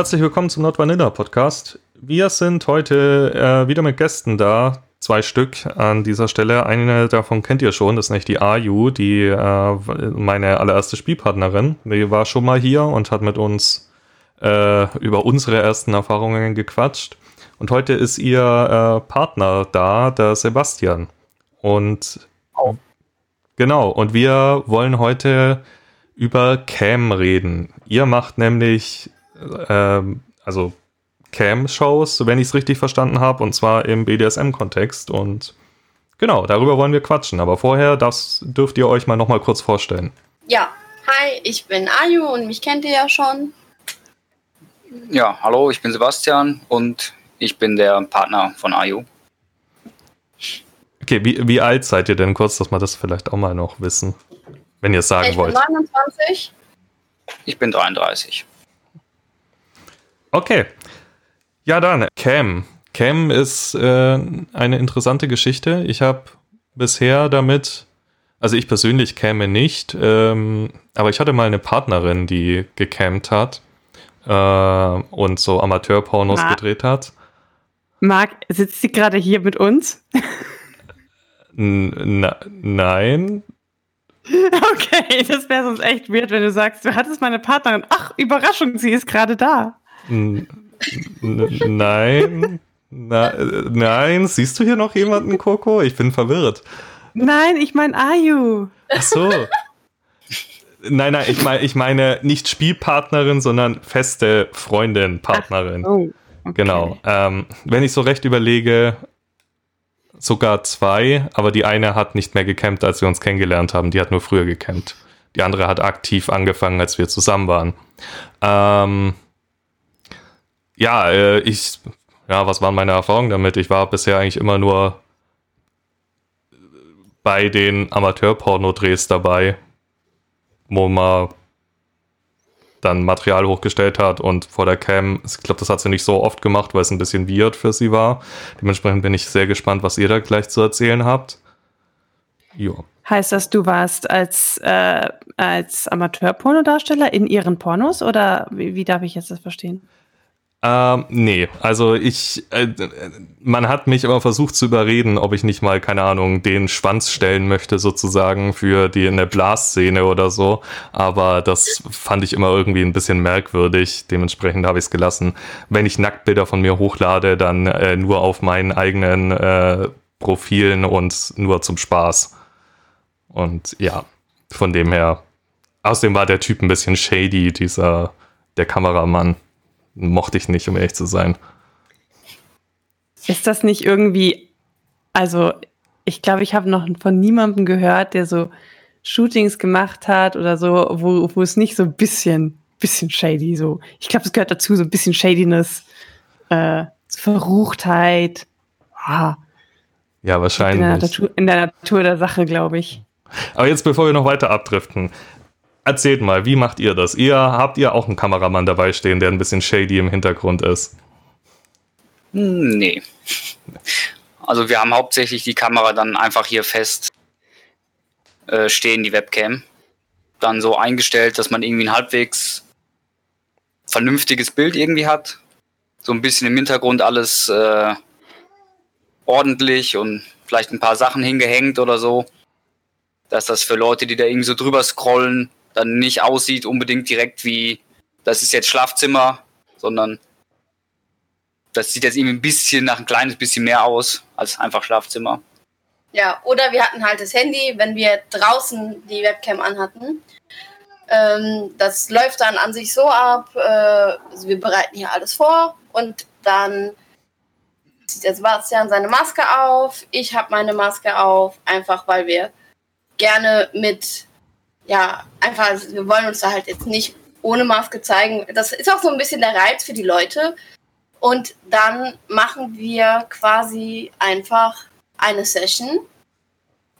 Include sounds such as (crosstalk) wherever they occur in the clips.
Herzlich willkommen zum Not Vanilla Podcast. Wir sind heute äh, wieder mit Gästen da. Zwei Stück an dieser Stelle. Eine davon kennt ihr schon, das ist nicht die Ayu, die äh, meine allererste Spielpartnerin. Die war schon mal hier und hat mit uns äh, über unsere ersten Erfahrungen gequatscht. Und heute ist ihr äh, Partner da, der Sebastian. Und oh. genau, und wir wollen heute über Cam reden. Ihr macht nämlich ähm, also Cam-Shows, wenn ich es richtig verstanden habe, und zwar im BDSM-Kontext. Und genau, darüber wollen wir quatschen. Aber vorher, das dürft ihr euch mal nochmal kurz vorstellen. Ja, hi, ich bin Ayu und mich kennt ihr ja schon. Ja, hallo, ich bin Sebastian und ich bin der Partner von Ayu. Okay, wie, wie alt seid ihr denn kurz, dass wir das vielleicht auch mal noch wissen, wenn ihr es sagen ich wollt? Ich bin 29. Ich bin 33. Okay. Ja, dann, Cam. Cam ist äh, eine interessante Geschichte. Ich habe bisher damit, also ich persönlich käme nicht, ähm, aber ich hatte mal eine Partnerin, die gecampt hat äh, und so Amateurpornos gedreht hat. Marc, sitzt sie gerade hier mit uns? N nein. (laughs) Okay, das wäre sonst echt weird, wenn du sagst, du hattest meine Partnerin. Ach, Überraschung, sie ist gerade da. Nein. Na, nein, siehst du hier noch jemanden, Coco? Ich bin verwirrt. Nein, ich meine Ayu. Ach so. Nein, nein, ich meine, ich meine nicht Spielpartnerin, sondern feste Freundin, Partnerin. Ach, oh, okay. Genau. Ähm, wenn ich so recht überlege, sogar zwei, aber die eine hat nicht mehr gecampt, als wir uns kennengelernt haben. Die hat nur früher gecampt. Die andere hat aktiv angefangen, als wir zusammen waren. Ähm, ja, äh, ich, ja, was waren meine Erfahrungen damit? Ich war bisher eigentlich immer nur bei den Amateur-Porno-Drehs dabei, wo man dann Material hochgestellt hat und vor der Cam, ich glaube, das hat sie nicht so oft gemacht, weil es ein bisschen weird für sie war. Dementsprechend bin ich sehr gespannt, was ihr da gleich zu erzählen habt. Jo. Heißt das, du warst als, äh, als Amateur-Pornodarsteller in ihren Pornos oder wie, wie darf ich jetzt das verstehen? Ähm, nee, also ich, äh, man hat mich aber versucht zu überreden, ob ich nicht mal, keine Ahnung, den Schwanz stellen möchte sozusagen für die in der Blas-Szene oder so. Aber das fand ich immer irgendwie ein bisschen merkwürdig. Dementsprechend habe ich es gelassen. Wenn ich Nacktbilder von mir hochlade, dann äh, nur auf meinen eigenen äh, Profilen und nur zum Spaß. Und ja, von dem her. Außerdem war der Typ ein bisschen shady, dieser, der Kameramann mochte ich nicht, um ehrlich zu sein. Ist das nicht irgendwie, also ich glaube, ich habe noch von niemandem gehört, der so Shootings gemacht hat oder so, wo, wo es nicht so ein bisschen, bisschen shady so. Ich glaube, es gehört dazu, so ein bisschen Shadiness, äh, Verruchtheit. Ah. Ja, wahrscheinlich. In der, Natur, in der Natur der Sache, glaube ich. Aber jetzt, bevor wir noch weiter abdriften, Erzählt mal, wie macht ihr das? Ihr habt ihr auch einen Kameramann dabei stehen, der ein bisschen shady im Hintergrund ist? Nee. Also wir haben hauptsächlich die Kamera dann einfach hier fest äh, stehen, die Webcam. Dann so eingestellt, dass man irgendwie ein halbwegs vernünftiges Bild irgendwie hat. So ein bisschen im Hintergrund alles äh, ordentlich und vielleicht ein paar Sachen hingehängt oder so. Dass das für Leute, die da irgendwie so drüber scrollen, dann nicht aussieht unbedingt direkt wie, das ist jetzt Schlafzimmer, sondern das sieht jetzt irgendwie ein bisschen nach ein kleines bisschen mehr aus als einfach Schlafzimmer. Ja, oder wir hatten halt das Handy, wenn wir draußen die Webcam anhatten. Ähm, das läuft dann an sich so ab, äh, also wir bereiten hier alles vor und dann zieht der Sebastian seine Maske auf, ich habe meine Maske auf, einfach weil wir gerne mit ja, einfach, also wir wollen uns da halt jetzt nicht ohne Maske zeigen. Das ist auch so ein bisschen der Reiz für die Leute. Und dann machen wir quasi einfach eine Session.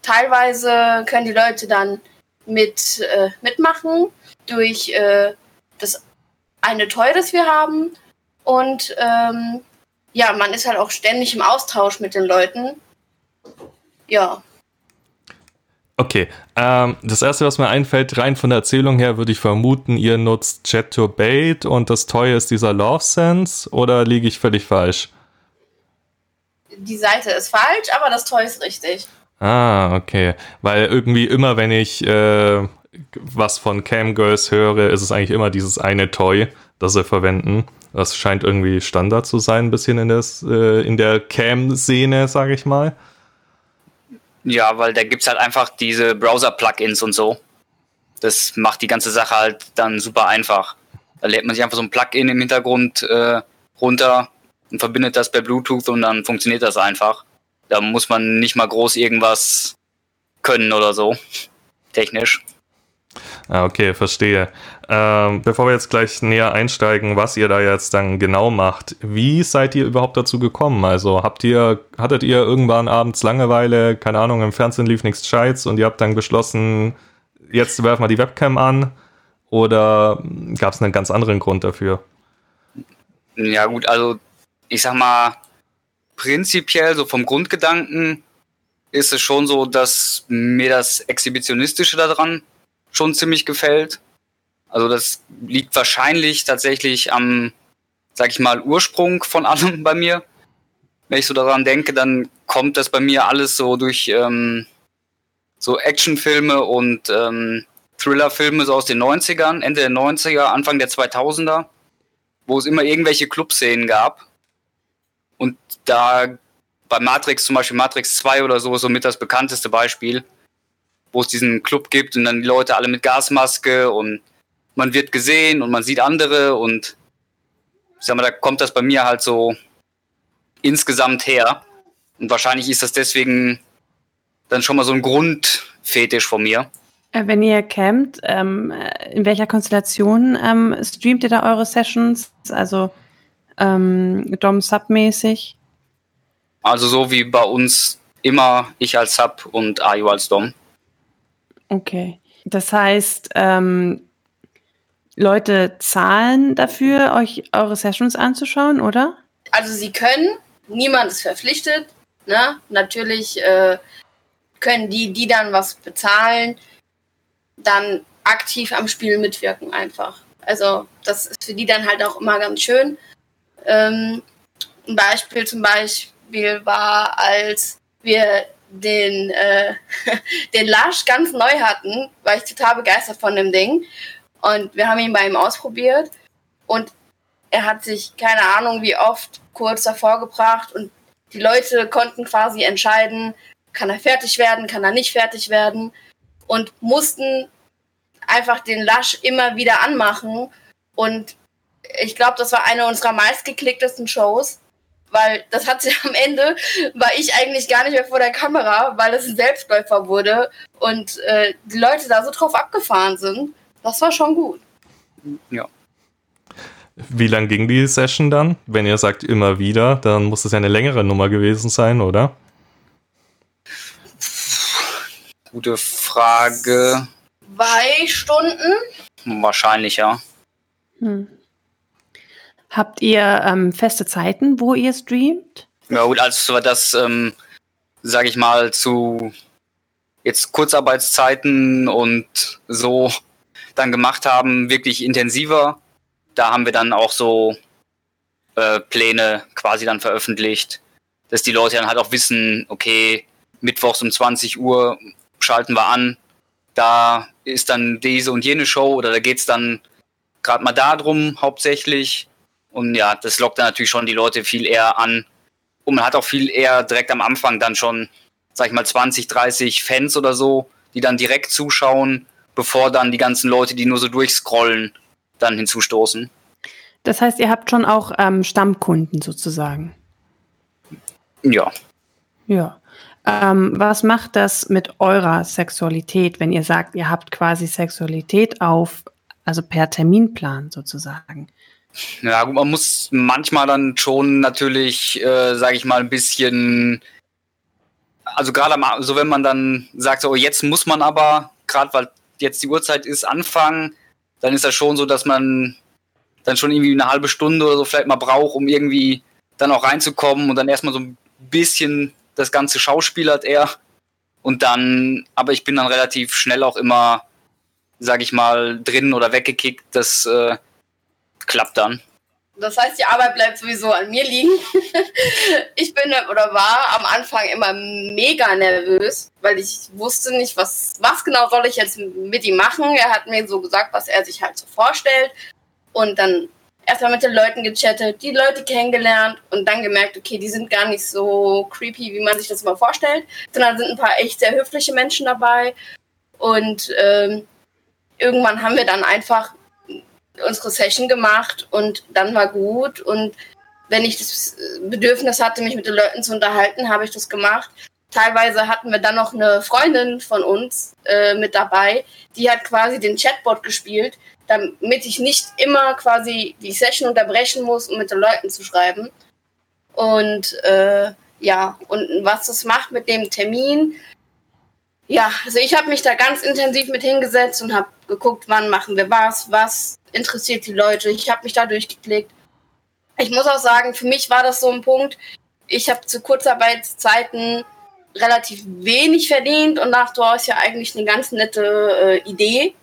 Teilweise können die Leute dann mit, äh, mitmachen durch äh, das eine Toy, das wir haben. Und ähm, ja, man ist halt auch ständig im Austausch mit den Leuten. Ja. Okay, ähm, das erste, was mir einfällt, rein von der Erzählung her, würde ich vermuten, ihr nutzt Jet to Bait und das Toy ist dieser Love Sense oder liege ich völlig falsch? Die Seite ist falsch, aber das Toy ist richtig. Ah, okay. Weil irgendwie immer, wenn ich äh, was von Camgirls höre, ist es eigentlich immer dieses eine Toy, das sie verwenden. Das scheint irgendwie Standard zu sein, ein bisschen in, des, äh, in der Cam-Szene, sage ich mal. Ja, weil da gibt es halt einfach diese Browser-Plugins und so. Das macht die ganze Sache halt dann super einfach. Da lädt man sich einfach so ein Plugin im Hintergrund äh, runter und verbindet das per Bluetooth und dann funktioniert das einfach. Da muss man nicht mal groß irgendwas können oder so. Technisch. Ah, okay, verstehe. Ähm, bevor wir jetzt gleich näher einsteigen, was ihr da jetzt dann genau macht, wie seid ihr überhaupt dazu gekommen? Also habt ihr, hattet ihr irgendwann abends Langeweile, keine Ahnung, im Fernsehen lief nichts Scheiß und ihr habt dann beschlossen, jetzt werfen wir die Webcam an? Oder gab es einen ganz anderen Grund dafür? Ja, gut, also ich sag mal, prinzipiell, so vom Grundgedanken, ist es schon so, dass mir das Exhibitionistische daran schon ziemlich gefällt. Also das liegt wahrscheinlich tatsächlich am, sag ich mal, Ursprung von allem bei mir. Wenn ich so daran denke, dann kommt das bei mir alles so durch ähm, so Actionfilme und ähm, Thrillerfilme so aus den 90ern, Ende der 90er, Anfang der 2000er, wo es immer irgendwelche Clubszenen gab. Und da bei Matrix, zum Beispiel Matrix 2 oder so, so mit das bekannteste Beispiel, wo es diesen Club gibt und dann die Leute alle mit Gasmaske und man wird gesehen und man sieht andere und ich sag mal, da kommt das bei mir halt so insgesamt her. Und wahrscheinlich ist das deswegen dann schon mal so ein Grundfetisch von mir. Äh, wenn ihr campt, ähm, in welcher Konstellation ähm, streamt ihr da eure Sessions? Also ähm, Dom-Sub-mäßig? Also so wie bei uns immer ich als Sub und Ayu als Dom. Okay. Das heißt, ähm, Leute zahlen dafür, euch eure Sessions anzuschauen, oder? Also sie können, niemand ist verpflichtet. Ne? Natürlich äh, können die, die dann was bezahlen, dann aktiv am Spiel mitwirken einfach. Also das ist für die dann halt auch immer ganz schön. Ähm, ein Beispiel zum Beispiel war, als wir den, äh, (laughs) den Lush ganz neu hatten, war ich total begeistert von dem Ding. Und wir haben ihn bei ihm ausprobiert. Und er hat sich keine Ahnung wie oft kurz davor gebracht. Und die Leute konnten quasi entscheiden, kann er fertig werden, kann er nicht fertig werden. Und mussten einfach den Lush immer wieder anmachen. Und ich glaube, das war eine unserer meistgeklicktesten Shows, weil das hat sich (laughs) am Ende, war ich eigentlich gar nicht mehr vor der Kamera, weil es ein Selbstläufer wurde. Und äh, die Leute da so drauf abgefahren sind. Das war schon gut. Ja. Wie lang ging die Session dann? Wenn ihr sagt immer wieder, dann muss es ja eine längere Nummer gewesen sein, oder? Gute Frage. Zwei Stunden? Wahrscheinlich, ja. Hm. Habt ihr ähm, feste Zeiten, wo ihr streamt? Ja gut, also das, ähm, sage ich mal, zu jetzt Kurzarbeitszeiten und so dann gemacht haben, wirklich intensiver. Da haben wir dann auch so äh, Pläne quasi dann veröffentlicht, dass die Leute dann halt auch wissen, okay, mittwochs um 20 Uhr schalten wir an, da ist dann diese und jene Show oder da geht es dann gerade mal darum hauptsächlich. Und ja, das lockt dann natürlich schon die Leute viel eher an. Und man hat auch viel eher direkt am Anfang dann schon, sag ich mal, 20, 30 Fans oder so, die dann direkt zuschauen, bevor dann die ganzen Leute, die nur so durchscrollen, dann hinzustoßen. Das heißt, ihr habt schon auch ähm, Stammkunden sozusagen. Ja. Ja. Ähm, was macht das mit eurer Sexualität, wenn ihr sagt, ihr habt quasi Sexualität auf, also per Terminplan sozusagen? Ja, gut, man muss manchmal dann schon natürlich, äh, sage ich mal, ein bisschen, also gerade so, wenn man dann sagt, so jetzt muss man aber, gerade weil jetzt die Uhrzeit ist, anfangen, dann ist das schon so, dass man dann schon irgendwie eine halbe Stunde oder so vielleicht mal braucht, um irgendwie dann auch reinzukommen und dann erstmal so ein bisschen das ganze schauspielert er Und dann, aber ich bin dann relativ schnell auch immer, sag ich mal, drin oder weggekickt. Das äh, klappt dann. Das heißt, die Arbeit bleibt sowieso an mir liegen. (laughs) ich bin oder war am Anfang immer mega nervös, weil ich wusste nicht, was, was genau soll ich jetzt mit ihm machen. Er hat mir so gesagt, was er sich halt so vorstellt. Und dann erstmal mit den Leuten gechattet, die Leute kennengelernt und dann gemerkt, okay, die sind gar nicht so creepy, wie man sich das immer vorstellt, sondern sind ein paar echt sehr höfliche Menschen dabei. Und ähm, irgendwann haben wir dann einfach unsere Session gemacht und dann war gut. Und wenn ich das Bedürfnis hatte, mich mit den Leuten zu unterhalten, habe ich das gemacht. Teilweise hatten wir dann noch eine Freundin von uns äh, mit dabei, die hat quasi den Chatbot gespielt, damit ich nicht immer quasi die Session unterbrechen muss, um mit den Leuten zu schreiben. Und äh, ja, und was das macht mit dem Termin, ja, also ich habe mich da ganz intensiv mit hingesetzt und habe geguckt, wann machen wir was, was interessiert die Leute. Ich habe mich da durchgeklickt. Ich muss auch sagen, für mich war das so ein Punkt. Ich habe zu Kurzarbeitszeiten relativ wenig verdient und dachte, oh, ist ja eigentlich eine ganz nette äh, Idee.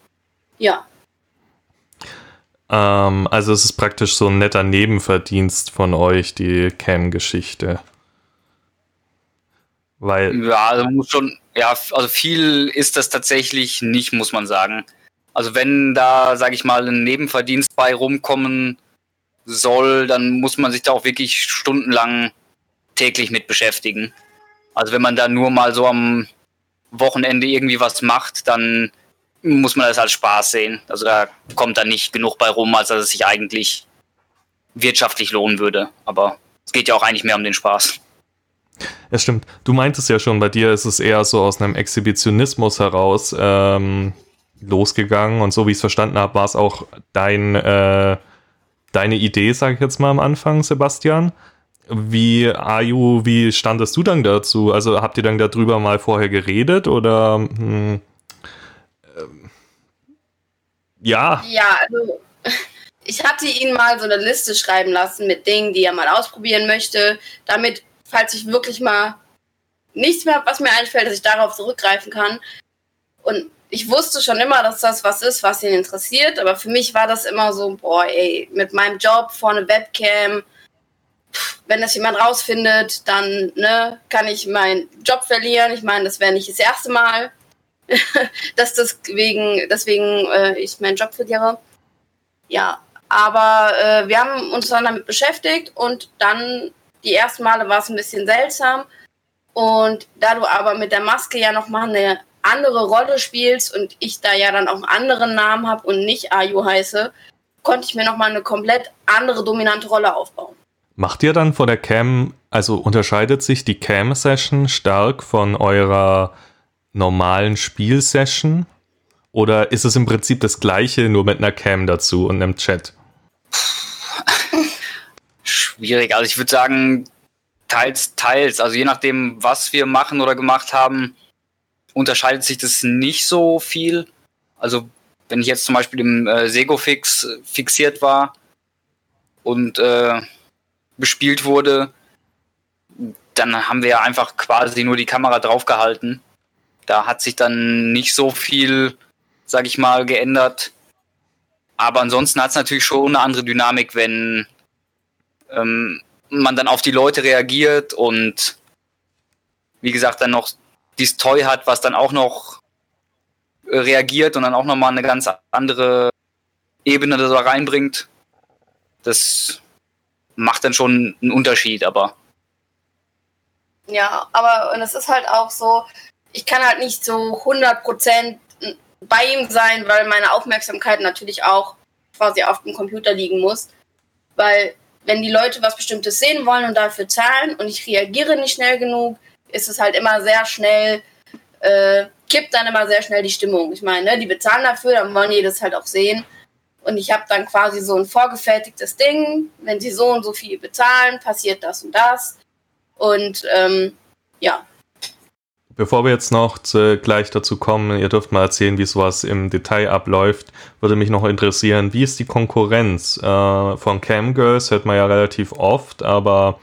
Ja. Ähm, also es ist praktisch so ein netter Nebenverdienst von euch, die Cam-Geschichte. Weil. Ja, also muss schon, ja, also viel ist das tatsächlich nicht, muss man sagen. Also wenn da, sage ich mal, ein Nebenverdienst bei rumkommen soll, dann muss man sich da auch wirklich stundenlang täglich mit beschäftigen. Also wenn man da nur mal so am Wochenende irgendwie was macht, dann muss man das als Spaß sehen. Also da kommt dann nicht genug bei rum, als dass es sich eigentlich wirtschaftlich lohnen würde. Aber es geht ja auch eigentlich mehr um den Spaß. Ja, stimmt. Du meintest ja schon, bei dir ist es eher so aus einem Exhibitionismus heraus ähm, losgegangen und so wie ich es verstanden habe, war es auch dein, äh, deine Idee, sage ich jetzt mal am Anfang, Sebastian. Wie, Ayu, wie standest du dann dazu? Also habt ihr dann darüber mal vorher geredet oder hm, äh, ja? Ja, also ich hatte ihn mal so eine Liste schreiben lassen mit Dingen, die er mal ausprobieren möchte, damit falls ich wirklich mal nichts mehr habe, was mir einfällt, dass ich darauf zurückgreifen kann. Und ich wusste schon immer, dass das was ist, was ihn interessiert, aber für mich war das immer so, boah, ey, mit meinem Job vor einer Webcam, wenn das jemand rausfindet, dann ne, kann ich meinen Job verlieren. Ich meine, das wäre nicht das erste Mal, (laughs) dass deswegen, deswegen äh, ich meinen Job verliere. Ja, aber äh, wir haben uns dann damit beschäftigt und dann die ersten Male war es ein bisschen seltsam. Und da du aber mit der Maske ja nochmal eine andere Rolle spielst und ich da ja dann auch einen anderen Namen habe und nicht Ayu heiße, konnte ich mir nochmal eine komplett andere dominante Rolle aufbauen. Macht ihr dann vor der Cam, also unterscheidet sich die Cam-Session stark von eurer normalen Spielsession? Oder ist es im Prinzip das gleiche, nur mit einer Cam dazu und einem Chat? Schwierig. Also ich würde sagen, teils, teils. Also je nachdem, was wir machen oder gemacht haben, unterscheidet sich das nicht so viel. Also wenn ich jetzt zum Beispiel im äh, Segofix fixiert war und äh, bespielt wurde, dann haben wir einfach quasi nur die Kamera draufgehalten. Da hat sich dann nicht so viel, sag ich mal, geändert. Aber ansonsten hat es natürlich schon eine andere Dynamik, wenn ähm, man dann auf die Leute reagiert und wie gesagt dann noch dieses Toy hat, was dann auch noch äh, reagiert und dann auch nochmal eine ganz andere Ebene da reinbringt. Das macht dann schon einen Unterschied, aber. Ja, aber und es ist halt auch so, ich kann halt nicht so 100% bei ihm sein, weil meine Aufmerksamkeit natürlich auch quasi auf dem Computer liegen muss. Weil wenn die Leute was Bestimmtes sehen wollen und dafür zahlen und ich reagiere nicht schnell genug, ist es halt immer sehr schnell, äh, kippt dann immer sehr schnell die Stimmung. Ich meine, ne, die bezahlen dafür, dann wollen die das halt auch sehen. Und ich habe dann quasi so ein vorgefertigtes Ding. Wenn sie so und so viel bezahlen, passiert das und das. Und ähm, ja, Bevor wir jetzt noch zu, gleich dazu kommen, ihr dürft mal erzählen, wie sowas im Detail abläuft, würde mich noch interessieren, wie ist die Konkurrenz? Äh, von Camgirls hört man ja relativ oft, aber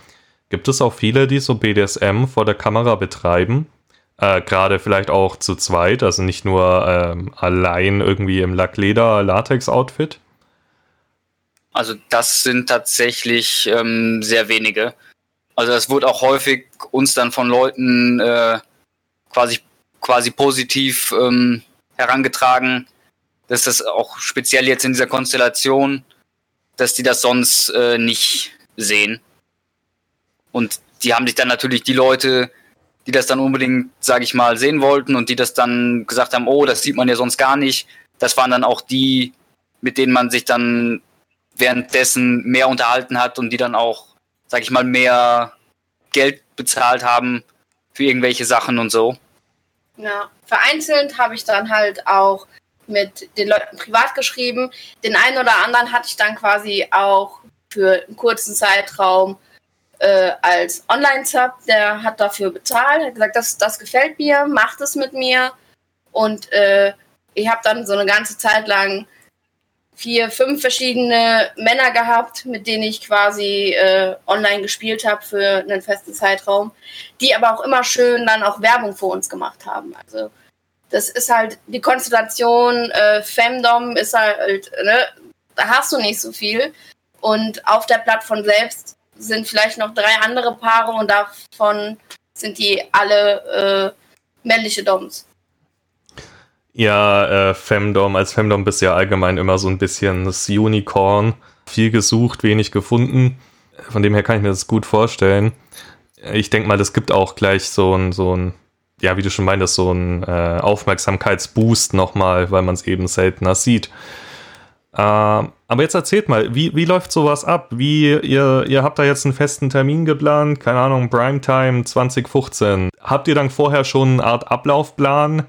gibt es auch viele, die so BDSM vor der Kamera betreiben? Äh, Gerade vielleicht auch zu zweit, also nicht nur ähm, allein irgendwie im Lackleder-Latex-Outfit. Also das sind tatsächlich ähm, sehr wenige. Also es wurde auch häufig uns dann von Leuten äh, quasi, quasi positiv ähm, herangetragen, dass das auch speziell jetzt in dieser Konstellation, dass die das sonst äh, nicht sehen. Und die haben sich dann natürlich die Leute, die das dann unbedingt, sage ich mal, sehen wollten und die das dann gesagt haben, oh, das sieht man ja sonst gar nicht. Das waren dann auch die, mit denen man sich dann währenddessen mehr unterhalten hat und die dann auch, sag ich mal, mehr Geld bezahlt haben für irgendwelche Sachen und so. Ja, vereinzelt habe ich dann halt auch mit den Leuten privat geschrieben. Den einen oder anderen hatte ich dann quasi auch für einen kurzen Zeitraum äh, als Online-Sub, der hat dafür bezahlt, hat gesagt, das, das gefällt mir, macht es mit mir. Und äh, ich habe dann so eine ganze Zeit lang vier, fünf verschiedene Männer gehabt, mit denen ich quasi äh, online gespielt habe für einen festen Zeitraum, die aber auch immer schön dann auch Werbung für uns gemacht haben. Also das ist halt die Konstellation, äh, Femdom ist halt, ne, da hast du nicht so viel. Und auf der Plattform selbst sind vielleicht noch drei andere Paare und davon sind die alle äh, männliche Doms. Ja, äh, Femdom, als Femdom bist ja allgemein immer so ein bisschen das Unicorn. Viel gesucht, wenig gefunden. Von dem her kann ich mir das gut vorstellen. Ich denke mal, das gibt auch gleich so ein, so ein, ja, wie du schon meintest, so ein äh, Aufmerksamkeitsboost nochmal, weil man es eben seltener sieht. Äh, aber jetzt erzählt mal, wie, wie läuft sowas ab? Wie, ihr, ihr habt da jetzt einen festen Termin geplant, keine Ahnung, Primetime 2015. Habt ihr dann vorher schon eine Art Ablaufplan?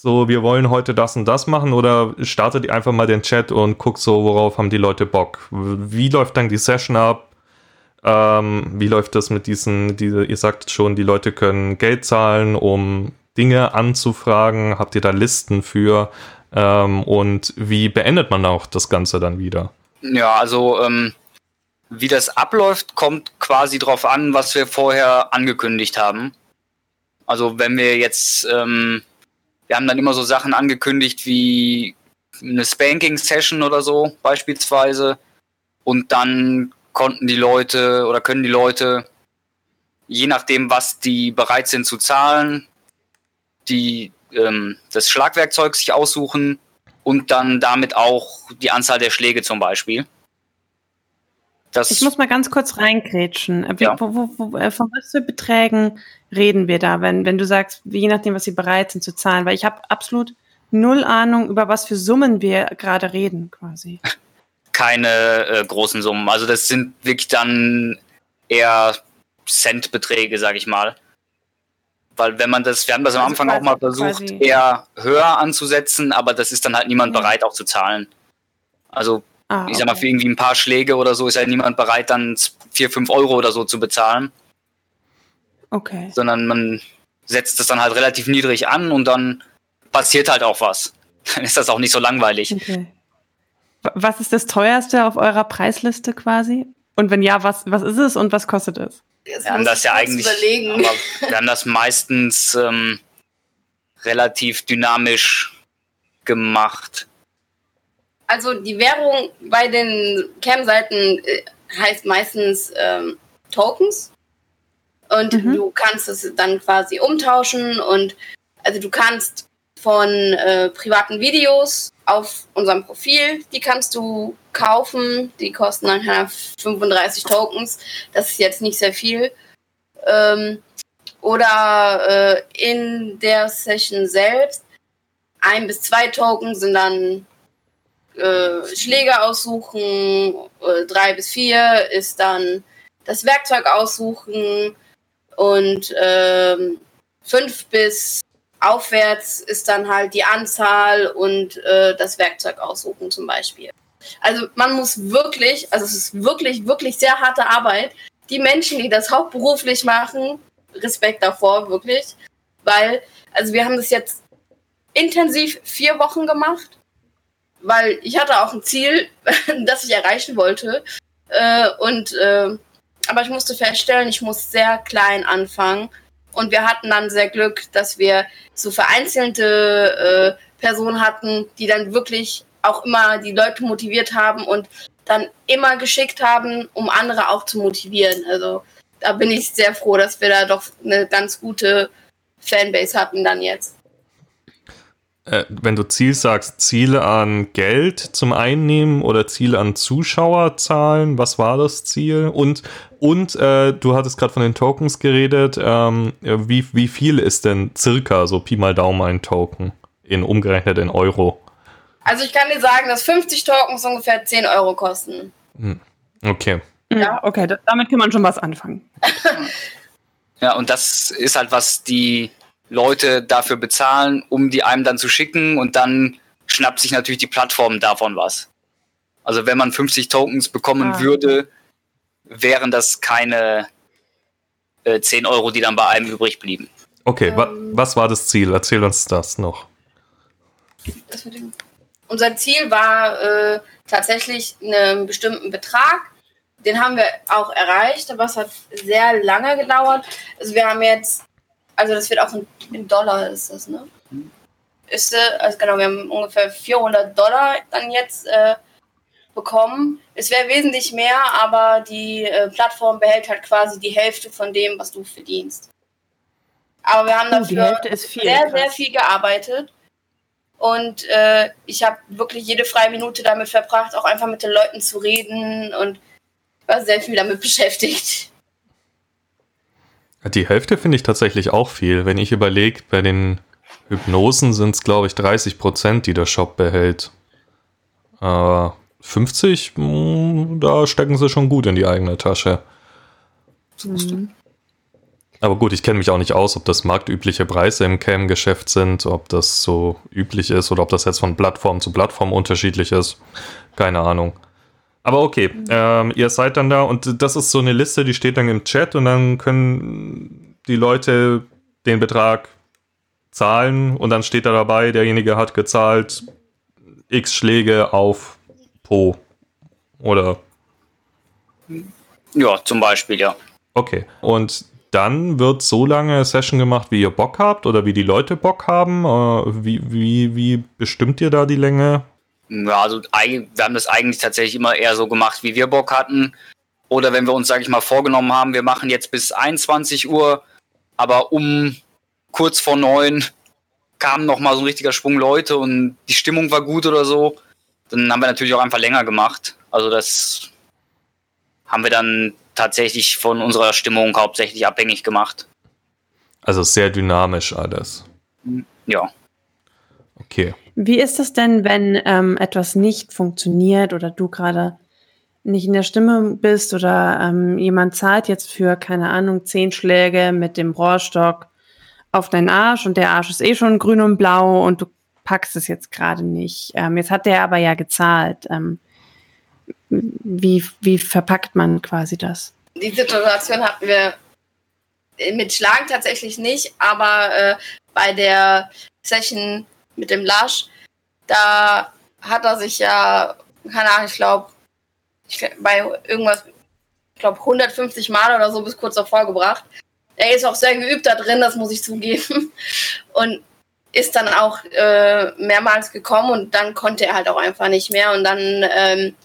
so, wir wollen heute das und das machen oder startet ihr einfach mal den Chat und guckt so, worauf haben die Leute Bock? Wie läuft dann die Session ab? Ähm, wie läuft das mit diesen, diese, ihr sagt schon, die Leute können Geld zahlen, um Dinge anzufragen. Habt ihr da Listen für? Ähm, und wie beendet man auch das Ganze dann wieder? Ja, also ähm, wie das abläuft, kommt quasi drauf an, was wir vorher angekündigt haben. Also wenn wir jetzt ähm, wir haben dann immer so Sachen angekündigt wie eine Spanking-Session oder so beispielsweise. Und dann konnten die Leute oder können die Leute, je nachdem, was die bereit sind zu zahlen, die, ähm, das Schlagwerkzeug sich aussuchen und dann damit auch die Anzahl der Schläge zum Beispiel. Das ich muss mal ganz kurz reingrätschen. Wie, ja. wo, wo, wo, äh, von was für Beträgen reden wir da, wenn, wenn du sagst, je nachdem, was sie bereit sind zu zahlen? Weil ich habe absolut null Ahnung, über was für Summen wir gerade reden, quasi. (laughs) Keine äh, großen Summen. Also das sind wirklich dann eher Centbeträge, sage ich mal. Weil wenn man das, wir haben das am also Anfang auch mal versucht, eher höher anzusetzen, aber das ist dann halt niemand ja. bereit auch zu zahlen. Also Ah, ich sag mal, für irgendwie ein paar Schläge oder so ist halt niemand bereit, dann 4, 5 Euro oder so zu bezahlen. Okay. Sondern man setzt es dann halt relativ niedrig an und dann passiert halt auch was. (laughs) Dann ist das auch nicht so langweilig. Okay. Was ist das teuerste auf eurer Preisliste quasi? Und wenn ja, was, was ist es und was kostet es? Wir haben das ja eigentlich. wir haben das meistens ähm, relativ dynamisch gemacht also die Währung bei den Cam-Seiten äh, heißt meistens ähm, Tokens. Und mhm. du kannst es dann quasi umtauschen und also du kannst von äh, privaten Videos auf unserem Profil, die kannst du kaufen. Die kosten dann 35 Tokens. Das ist jetzt nicht sehr viel. Ähm, oder äh, in der Session selbst ein bis zwei Token sind dann äh, Schläge aussuchen, äh, drei bis vier ist dann das Werkzeug aussuchen und ähm, fünf bis aufwärts ist dann halt die Anzahl und äh, das Werkzeug aussuchen zum Beispiel. Also man muss wirklich, also es ist wirklich, wirklich sehr harte Arbeit. Die Menschen, die das hauptberuflich machen, Respekt davor, wirklich. Weil, also wir haben das jetzt intensiv vier Wochen gemacht weil ich hatte auch ein Ziel, (laughs) das ich erreichen wollte. Äh, und äh, aber ich musste feststellen, ich muss sehr klein anfangen, Und wir hatten dann sehr Glück, dass wir so vereinzelte äh, Personen hatten, die dann wirklich auch immer die Leute motiviert haben und dann immer geschickt haben, um andere auch zu motivieren. Also da bin ich sehr froh, dass wir da doch eine ganz gute Fanbase hatten dann jetzt. Äh, wenn du Ziel sagst, Ziele an Geld zum Einnehmen oder Ziele an Zuschauerzahlen, was war das Ziel? Und, und äh, du hattest gerade von den Tokens geredet, ähm, wie, wie viel ist denn circa so Pi mal Daumen ein Token in umgerechnet in Euro? Also ich kann dir sagen, dass 50 Tokens ungefähr 10 Euro kosten. Hm. Okay. Ja, okay, damit kann man schon was anfangen. (laughs) ja, und das ist halt, was die Leute dafür bezahlen, um die einem dann zu schicken und dann schnappt sich natürlich die Plattform davon was. Also wenn man 50 Tokens bekommen ah. würde, wären das keine äh, 10 Euro, die dann bei einem übrig blieben. Okay, ähm, wa was war das Ziel? Erzähl uns das noch. Unser Ziel war äh, tatsächlich einen bestimmten Betrag. Den haben wir auch erreicht, aber es hat sehr lange gedauert. Also wir haben jetzt also das wird auch in, in Dollar ist das, ne? Ist, äh, also genau, wir haben ungefähr 400 Dollar dann jetzt äh, bekommen. Es wäre wesentlich mehr, aber die äh, Plattform behält halt quasi die Hälfte von dem, was du verdienst. Aber wir haben dafür viel, sehr, krass. sehr viel gearbeitet. Und äh, ich habe wirklich jede freie Minute damit verbracht, auch einfach mit den Leuten zu reden und war sehr viel damit (laughs) beschäftigt. Die Hälfte finde ich tatsächlich auch viel. Wenn ich überlege, bei den Hypnosen sind es, glaube ich, 30 Prozent, die der Shop behält. Äh, 50, mh, hm, da stecken sie schon gut in die eigene Tasche. Mhm. Aber gut, ich kenne mich auch nicht aus, ob das marktübliche Preise im Cam-Geschäft sind, ob das so üblich ist oder ob das jetzt von Plattform zu Plattform unterschiedlich ist. Keine Ahnung. Aber okay, mhm. ähm, ihr seid dann da und das ist so eine Liste, die steht dann im Chat und dann können die Leute den Betrag zahlen und dann steht da dabei, derjenige hat gezahlt x Schläge auf Po. Oder? Ja, zum Beispiel, ja. Okay. Und dann wird so lange Session gemacht, wie ihr Bock habt oder wie die Leute Bock haben. Äh, wie, wie, wie bestimmt ihr da die Länge? Ja, also wir haben das eigentlich tatsächlich immer eher so gemacht, wie wir Bock hatten. Oder wenn wir uns, sage ich mal, vorgenommen haben, wir machen jetzt bis 21 Uhr, aber um kurz vor neun kam noch mal so ein richtiger Schwung Leute und die Stimmung war gut oder so, dann haben wir natürlich auch einfach länger gemacht. Also das haben wir dann tatsächlich von unserer Stimmung hauptsächlich abhängig gemacht. Also sehr dynamisch alles. Ja. Okay. Wie ist es denn, wenn ähm, etwas nicht funktioniert oder du gerade nicht in der Stimme bist oder ähm, jemand zahlt jetzt für, keine Ahnung, zehn Schläge mit dem Rohrstock auf deinen Arsch und der Arsch ist eh schon grün und blau und du packst es jetzt gerade nicht. Ähm, jetzt hat der aber ja gezahlt. Ähm, wie, wie verpackt man quasi das? Die Situation hatten wir mit Schlagen tatsächlich nicht, aber äh, bei der Session mit dem Lasch, da hat er sich ja, keine Ahnung, ich glaube, bei irgendwas, ich glaube 150 Mal oder so bis kurz davor gebracht. Er ist auch sehr geübt da drin, das muss ich zugeben. Und ist dann auch äh, mehrmals gekommen und dann konnte er halt auch einfach nicht mehr. Und dann ähm,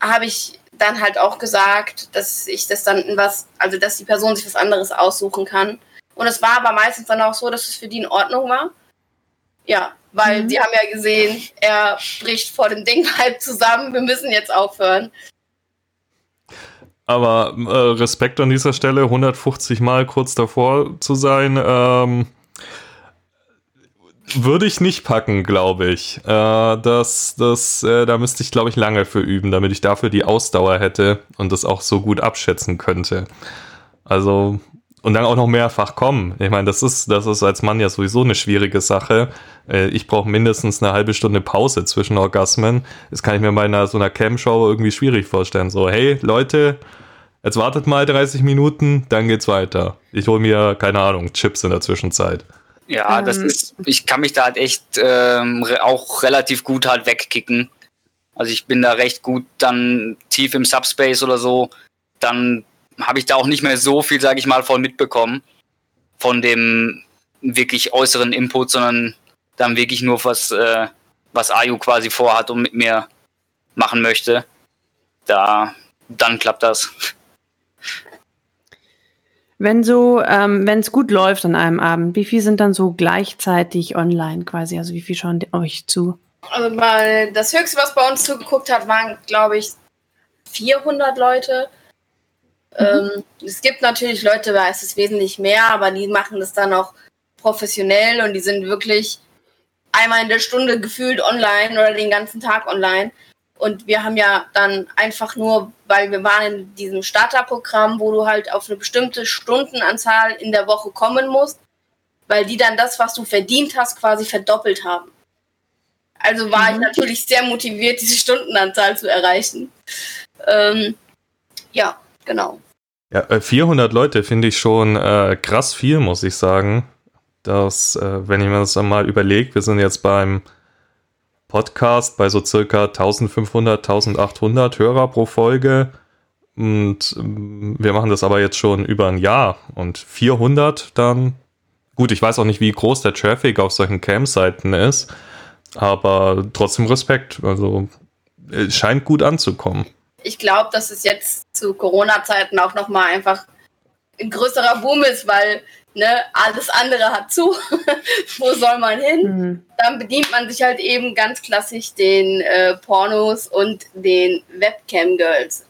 habe ich dann halt auch gesagt, dass ich das dann in was, also dass die Person sich was anderes aussuchen kann. Und es war aber meistens dann auch so, dass es für die in Ordnung war. Ja, weil mhm. die haben ja gesehen, er bricht vor dem Ding (laughs) halb zusammen, wir müssen jetzt aufhören. Aber äh, Respekt an dieser Stelle, 150 Mal kurz davor zu sein, ähm, würde ich nicht packen, glaube ich. Äh, das, das, äh, da müsste ich, glaube ich, lange für üben, damit ich dafür die Ausdauer hätte und das auch so gut abschätzen könnte. Also und dann auch noch mehrfach kommen. Ich meine, das ist, das ist als Mann ja sowieso eine schwierige Sache. Äh, ich brauche mindestens eine halbe Stunde Pause zwischen Orgasmen. Das kann ich mir bei einer so einer Cam-Show irgendwie schwierig vorstellen. So, hey Leute, jetzt wartet mal 30 Minuten, dann geht's weiter. Ich hole mir, keine Ahnung, Chips in der Zwischenzeit. Ja, das ähm. ist, ich kann mich da halt echt ähm, auch relativ gut halt wegkicken. Also ich bin da recht gut dann tief im Subspace oder so. Dann habe ich da auch nicht mehr so viel, sage ich mal, von mitbekommen. von dem wirklich äußeren Input, sondern dann wirklich nur was, äh, was Ayu quasi vorhat und mit mir machen möchte. Da, dann klappt das. Wenn so, ähm, wenn es gut läuft an einem Abend, wie viel sind dann so gleichzeitig online quasi? Also wie viel schauen euch zu? Also mal das höchste, was bei uns zugeguckt hat, waren, glaube ich, 400 Leute. Mhm. Ähm, es gibt natürlich Leute, da ist es wesentlich mehr, aber die machen das dann auch professionell und die sind wirklich einmal in der Stunde gefühlt online oder den ganzen Tag online. Und wir haben ja dann einfach nur, weil wir waren in diesem Starterprogramm, wo du halt auf eine bestimmte Stundenanzahl in der Woche kommen musst, weil die dann das, was du verdient hast, quasi verdoppelt haben. Also war mhm. ich natürlich sehr motiviert, diese Stundenanzahl zu erreichen. Ähm, ja, genau. Ja, 400 äh, Leute finde ich schon äh, krass viel, muss ich sagen. Dass, äh, wenn ich mir das mal überlege, wir sind jetzt beim Podcast bei so circa 1500, 1800 Hörer pro Folge. Und ähm, wir machen das aber jetzt schon über ein Jahr und 400 dann. Gut, ich weiß auch nicht, wie groß der Traffic auf solchen Cam-Seiten ist, aber trotzdem Respekt. Also es scheint gut anzukommen ich glaube, dass es jetzt zu Corona-Zeiten auch nochmal einfach ein größerer Boom ist, weil ne, alles andere hat zu. (laughs) Wo soll man hin? Mhm. Dann bedient man sich halt eben ganz klassisch den äh, Pornos und den Webcam-Girls.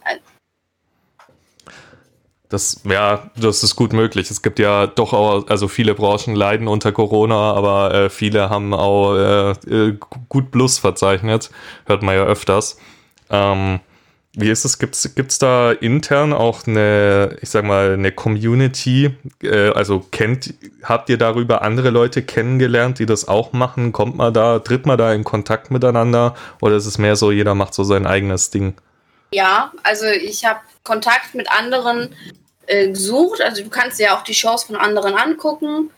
Das, ja, das ist gut möglich. Es gibt ja doch auch, also viele Branchen leiden unter Corona, aber äh, viele haben auch äh, äh gut Plus verzeichnet. Hört man ja öfters. Ähm, wie ist es? Gibt es da intern auch eine, ich sag mal, eine Community? Äh, also kennt, habt ihr darüber andere Leute kennengelernt, die das auch machen? Kommt man da, tritt man da in Kontakt miteinander? Oder ist es mehr so, jeder macht so sein eigenes Ding? Ja, also ich habe Kontakt mit anderen äh, gesucht. Also du kannst ja auch die Shows von anderen angucken.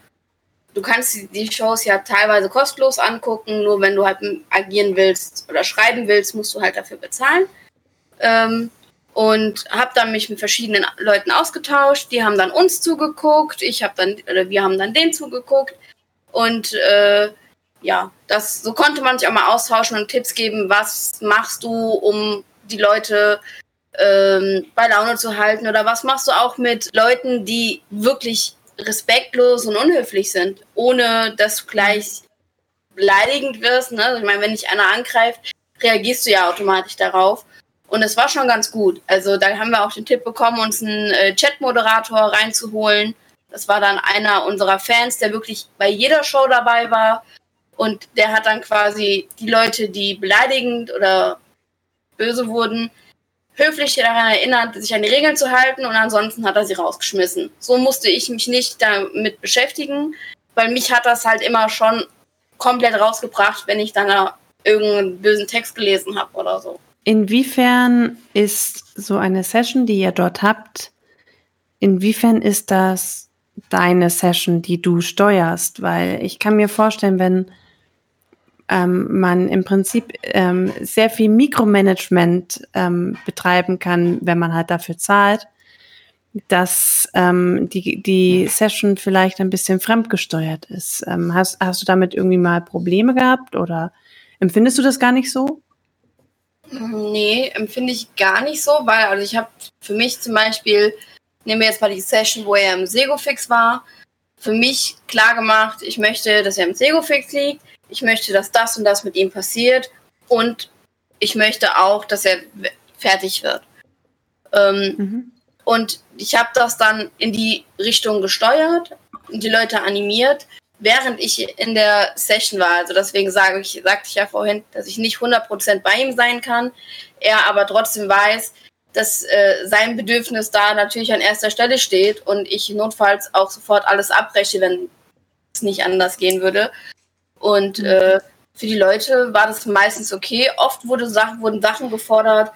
Du kannst die Shows ja teilweise kostenlos angucken, nur wenn du halt agieren willst oder schreiben willst, musst du halt dafür bezahlen. Ähm, und habe dann mich mit verschiedenen Leuten ausgetauscht. Die haben dann uns zugeguckt, ich habe dann oder wir haben dann denen zugeguckt und äh, ja, das so konnte man sich auch mal austauschen und Tipps geben. Was machst du, um die Leute ähm, bei Laune zu halten oder was machst du auch mit Leuten, die wirklich respektlos und unhöflich sind, ohne dass du gleich beleidigend wirst. Ne? Ich meine, wenn dich einer angreift, reagierst du ja automatisch darauf. Und es war schon ganz gut. Also da haben wir auch den Tipp bekommen, uns einen äh, Chat-Moderator reinzuholen. Das war dann einer unserer Fans, der wirklich bei jeder Show dabei war. Und der hat dann quasi die Leute, die beleidigend oder böse wurden, höflich daran erinnert, sich an die Regeln zu halten und ansonsten hat er sie rausgeschmissen. So musste ich mich nicht damit beschäftigen, weil mich hat das halt immer schon komplett rausgebracht, wenn ich dann irgendeinen bösen Text gelesen habe oder so. Inwiefern ist so eine Session, die ihr dort habt, inwiefern ist das deine Session, die du steuerst? Weil ich kann mir vorstellen, wenn ähm, man im Prinzip ähm, sehr viel Mikromanagement ähm, betreiben kann, wenn man halt dafür zahlt, dass ähm, die, die Session vielleicht ein bisschen fremdgesteuert ist. Ähm, hast, hast du damit irgendwie mal Probleme gehabt oder empfindest du das gar nicht so? Nee, empfinde ich gar nicht so, weil also ich habe für mich zum Beispiel, nehmen wir jetzt mal die Session, wo er im Segofix war, für mich klar gemacht, ich möchte, dass er im Segofix liegt, ich möchte, dass das und das mit ihm passiert und ich möchte auch, dass er fertig wird. Ähm, mhm. Und ich habe das dann in die Richtung gesteuert und die Leute animiert, während ich in der Session war. Also deswegen sage ich, sagte ich ja vorhin, dass ich nicht 100% bei ihm sein kann. Er aber trotzdem weiß, dass äh, sein Bedürfnis da natürlich an erster Stelle steht und ich notfalls auch sofort alles abbreche, wenn es nicht anders gehen würde. Und mhm. äh, für die Leute war das meistens okay. Oft wurde Sachen, wurden Sachen gefordert,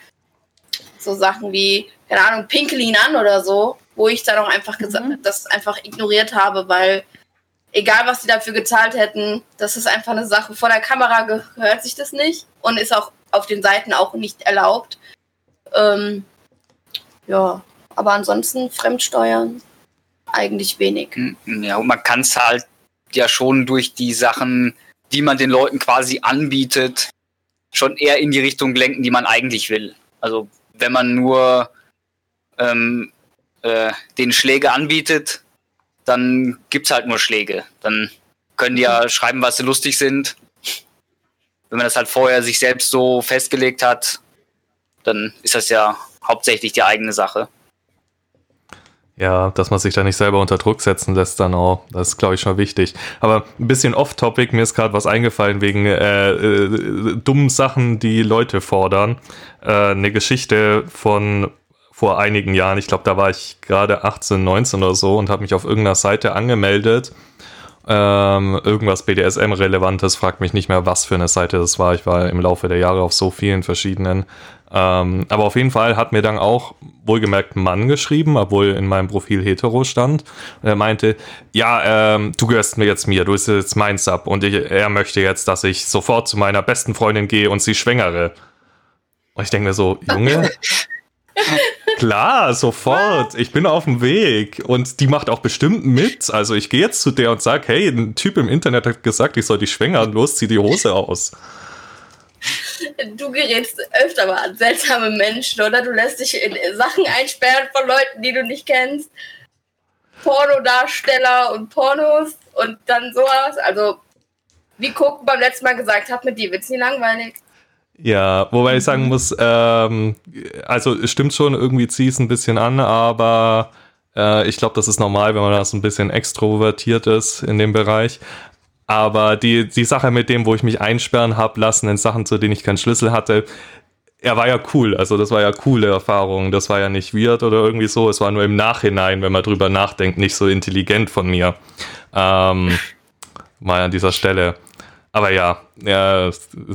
so Sachen wie, keine Ahnung, pinkel ihn an oder so, wo ich dann auch einfach mhm. das einfach ignoriert habe, weil egal was sie dafür gezahlt hätten, das ist einfach eine Sache. Vor der Kamera gehört sich das nicht und ist auch auf den Seiten auch nicht erlaubt. Ähm, ja, aber ansonsten Fremdsteuern eigentlich wenig. Ja, und man kann es halt ja schon durch die Sachen, die man den Leuten quasi anbietet, schon eher in die Richtung lenken, die man eigentlich will. Also wenn man nur ähm, äh, den Schläge anbietet, dann gibt's halt nur Schläge. Dann können die ja schreiben, was sie lustig sind. Wenn man das halt vorher sich selbst so festgelegt hat, dann ist das ja hauptsächlich die eigene Sache. Ja, dass man sich da nicht selber unter Druck setzen lässt, dann auch. Das ist, glaube ich, schon wichtig. Aber ein bisschen off-topic, mir ist gerade was eingefallen wegen äh, äh, dummen Sachen, die Leute fordern. Äh, eine Geschichte von vor einigen Jahren, ich glaube, da war ich gerade 18, 19 oder so und habe mich auf irgendeiner Seite angemeldet. Ähm, irgendwas BDSM-Relevantes, fragt mich nicht mehr, was für eine Seite das war. Ich war im Laufe der Jahre auf so vielen verschiedenen. Ähm, aber auf jeden Fall hat mir dann auch wohlgemerkt Mann geschrieben, obwohl in meinem Profil hetero stand. Und er meinte, ja, ähm, du gehörst mir jetzt mir, du bist jetzt mein Sub. Und ich, er möchte jetzt, dass ich sofort zu meiner besten Freundin gehe und sie schwängere. Und ich denke mir so, Junge, (laughs) klar, sofort, ich bin auf dem Weg. Und die macht auch bestimmt mit. Also ich gehe jetzt zu der und sage, hey, ein Typ im Internet hat gesagt, ich soll dich schwängern, los, zieh die Hose aus. Du gerätst öfter mal an seltsame Menschen, oder? Du lässt dich in Sachen einsperren von Leuten, die du nicht kennst. Pornodarsteller und Pornos und dann sowas. Also, wie Cook beim letzten Mal gesagt hat, mit dir wird's nie langweilig. Ja, wobei ich sagen muss, ähm, also es stimmt schon, irgendwie zieht es ein bisschen an, aber äh, ich glaube, das ist normal, wenn man da so ein bisschen extrovertiert ist in dem Bereich. Aber die, die Sache mit dem, wo ich mich einsperren hab lassen in Sachen, zu denen ich keinen Schlüssel hatte, er war ja cool, also das war ja coole Erfahrung, das war ja nicht weird oder irgendwie so, es war nur im Nachhinein, wenn man drüber nachdenkt, nicht so intelligent von mir. Ähm, mal an dieser Stelle. Aber ja, ja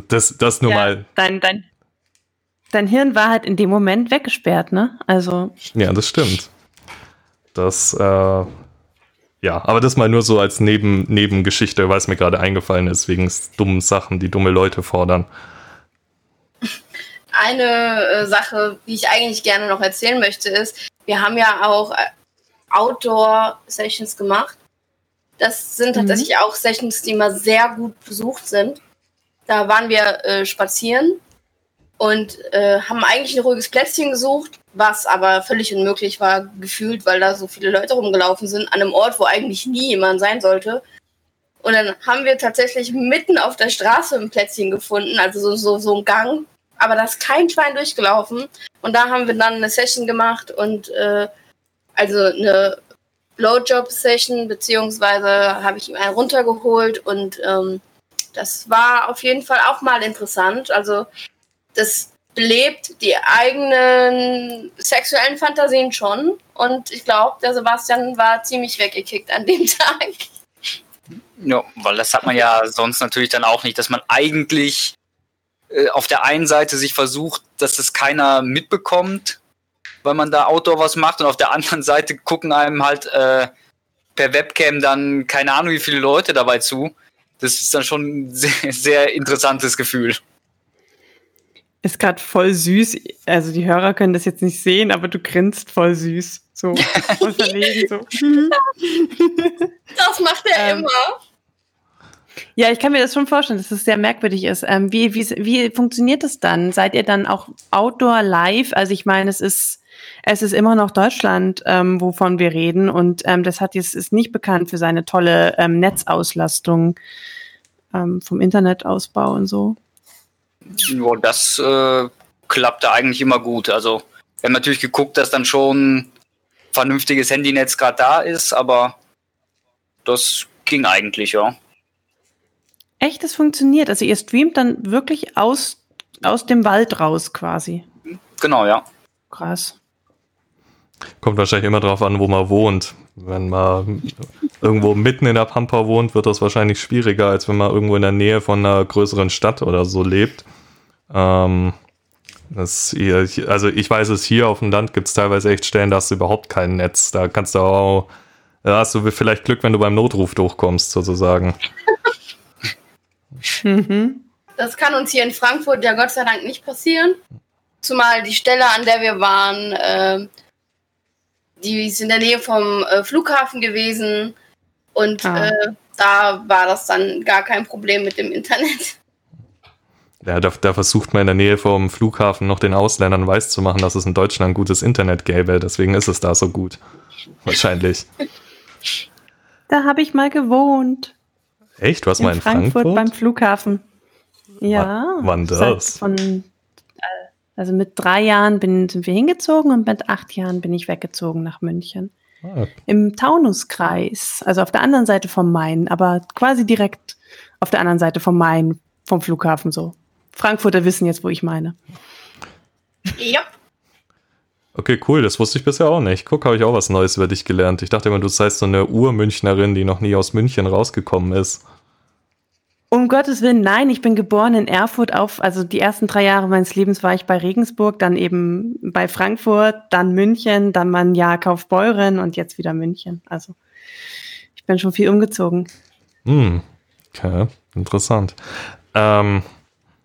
das, das nur Ja, mal. Dein, dein, dein Hirn war halt in dem Moment weggesperrt, ne? Also, Ja, das stimmt. Das, äh, ja, aber das mal nur so als Neben, Nebengeschichte, weil es mir gerade eingefallen ist, wegen dummen Sachen, die dumme Leute fordern. Eine äh, Sache, die ich eigentlich gerne noch erzählen möchte, ist, wir haben ja auch äh, Outdoor-Sessions gemacht. Das sind Mhm. tatsächlich auch Sessions, die immer sehr gut besucht sind. Da waren wir äh, spazieren und äh, haben eigentlich ein ruhiges Plätzchen gesucht, was aber völlig unmöglich war, gefühlt, weil da so viele Leute rumgelaufen sind, an einem Ort, wo eigentlich nie jemand sein sollte. Und dann haben wir tatsächlich mitten auf der Straße ein Plätzchen gefunden, also so, so, so ein Gang, aber da ist kein Schwein durchgelaufen. Und da haben wir dann eine Session gemacht und äh, also eine Blowjob-Session, beziehungsweise habe ich ihm einen runtergeholt und ähm, das war auf jeden Fall auch mal interessant. Also das belebt die eigenen sexuellen Fantasien schon und ich glaube, der Sebastian war ziemlich weggekickt an dem (laughs) Tag. Ja, weil das hat man ja sonst natürlich dann auch nicht, dass man eigentlich äh, auf der einen Seite sich versucht, dass das keiner mitbekommt, weil man da Outdoor was macht und auf der anderen (laughs) Seite gucken einem halt äh, per Webcam dann keine Ahnung wie viele Leute dabei zu. Das ist dann schon ein sehr, sehr interessantes Gefühl. ist gerade voll süß. Also, die Hörer können das jetzt nicht sehen, aber du grinst voll süß. So, (laughs) voll verlegen, so. (laughs) Das macht er Ähm, immer. Ja, ich kann mir das schon vorstellen, dass es sehr merkwürdig ist. Ähm, wie, wie, wie funktioniert das dann? Seid ihr dann auch outdoor live? Also ich meine, es ist, es ist immer noch Deutschland, ähm, wovon wir reden. Und ähm, das hat jetzt ist nicht bekannt für seine tolle ähm, Netzauslastung ähm, vom Internetausbau und so. Ja, das äh, klappte eigentlich immer gut. Also wir haben natürlich geguckt, dass dann schon vernünftiges Handynetz gerade da ist, aber das ging eigentlich, ja. Echt, das funktioniert. Also ihr streamt dann wirklich aus, aus dem Wald raus quasi. Genau, ja. Krass. Kommt wahrscheinlich immer drauf an, wo man wohnt. Wenn man irgendwo mitten in der Pampa wohnt, wird das wahrscheinlich schwieriger, als wenn man irgendwo in der Nähe von einer größeren Stadt oder so lebt. Ähm, das hier, also ich weiß es, hier auf dem Land gibt es teilweise echt Stellen, da hast du überhaupt kein Netz. Da kannst du auch, da hast du vielleicht Glück, wenn du beim Notruf durchkommst, sozusagen. (laughs) Das kann uns hier in Frankfurt ja Gott sei Dank nicht passieren. Zumal die Stelle, an der wir waren, ähm, die ist in der Nähe vom äh, Flughafen gewesen und Ah. äh, da war das dann gar kein Problem mit dem Internet. (laughs) Ja, da, da versucht man in der Nähe vom Flughafen noch den Ausländern weiszumachen, dass es in Deutschland gutes Internet gäbe. Deswegen ist es da so gut. Wahrscheinlich. (laughs) Da habe ich mal gewohnt. Echt? Du hast mal in Frankfurt, Frankfurt? beim Flughafen. Ja. wann seit das? Von, also mit drei Jahren bin, sind wir hingezogen und mit acht Jahren bin ich weggezogen nach München. Ah, Im Taunuskreis, also auf der anderen Seite vom Main, aber quasi direkt auf der anderen Seite vom Main, vom Flughafen so. Frankfurter wissen jetzt, wo ich meine. ja. okay, cool. Das wusste ich bisher auch nicht. Guck, habe ich auch was Neues über dich gelernt. Ich dachte immer, du seist so eine Urmünchnerin, die noch nie aus München rausgekommen ist. Um Gottes Willen, nein, ich bin geboren in Erfurt auf, also die ersten drei Jahre meines Lebens war ich bei Regensburg, dann eben bei Frankfurt, dann München, dann mal ein Jahr Kaufbeuren und jetzt wieder München. Also ich bin schon viel umgezogen. Hm, okay, interessant. Ähm,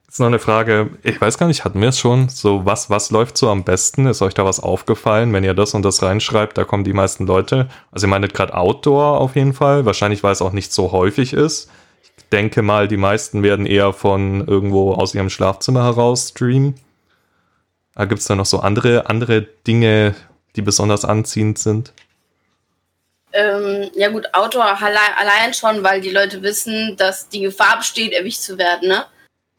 jetzt noch eine Frage. Ich weiß gar nicht, hatten wir es schon? So, was, was läuft so am besten? Ist euch da was aufgefallen? Wenn ihr das und das reinschreibt, da kommen die meisten Leute. Also ihr meintet gerade Outdoor auf jeden Fall. Wahrscheinlich, weil es auch nicht so häufig ist. Denke mal, die meisten werden eher von irgendwo aus ihrem Schlafzimmer heraus streamen. Gibt es da noch so andere, andere Dinge, die besonders anziehend sind? Ähm, ja gut, Outdoor allein, allein schon, weil die Leute wissen, dass die Gefahr besteht, erwischt zu werden. Ne?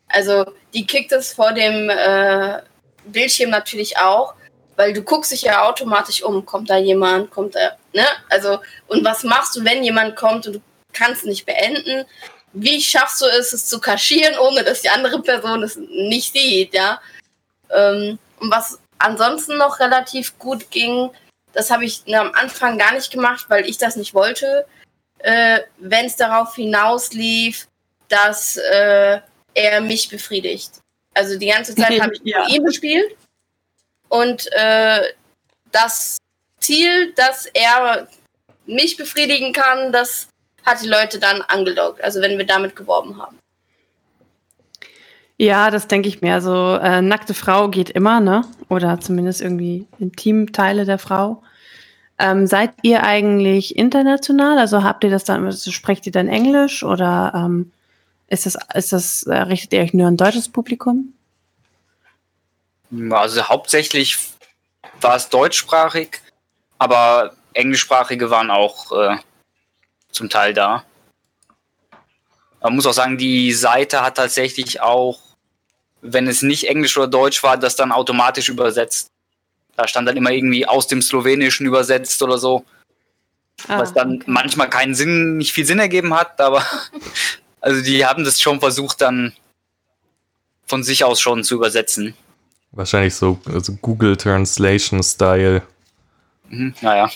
Also die kickt es vor dem äh, Bildschirm natürlich auch, weil du guckst dich ja automatisch um, kommt da jemand, kommt da, ne? Also und was machst du, wenn jemand kommt und du kannst nicht beenden? Wie schaffst du es, es zu kaschieren, ohne dass die andere Person es nicht sieht, ja? Ähm, und was ansonsten noch relativ gut ging, das habe ich am Anfang gar nicht gemacht, weil ich das nicht wollte. Äh, Wenn es darauf hinauslief, dass äh, er mich befriedigt. Also die ganze Zeit (laughs) habe ich Ja. mit ihm gespielt. Und äh, das Ziel, dass er mich befriedigen kann, das hat die Leute dann angelockt. Also wenn wir damit geworben haben. Ja, das denke ich mir. Also äh, nackte Frau geht immer, ne? Oder zumindest irgendwie Intimteile der Frau. Ähm, seid ihr eigentlich international? Also habt ihr das dann, also sprecht ihr dann Englisch oder ähm, ist das, ist das, äh, richtet ihr euch nur an deutsches Publikum? Also hauptsächlich war es deutschsprachig, aber englischsprachige waren auch äh, zum Teil da. Man muss auch sagen, die Seite hat tatsächlich auch, wenn es nicht Englisch oder Deutsch war, das dann automatisch übersetzt. Da stand dann immer irgendwie aus dem Slowenischen übersetzt oder so, was dann Ah, okay. manchmal keinen Sinn, nicht viel Sinn ergeben hat, aber (laughs) also die haben das schon versucht dann von sich aus schon zu übersetzen. Wahrscheinlich so also Google Translation Style. Mhm, naja.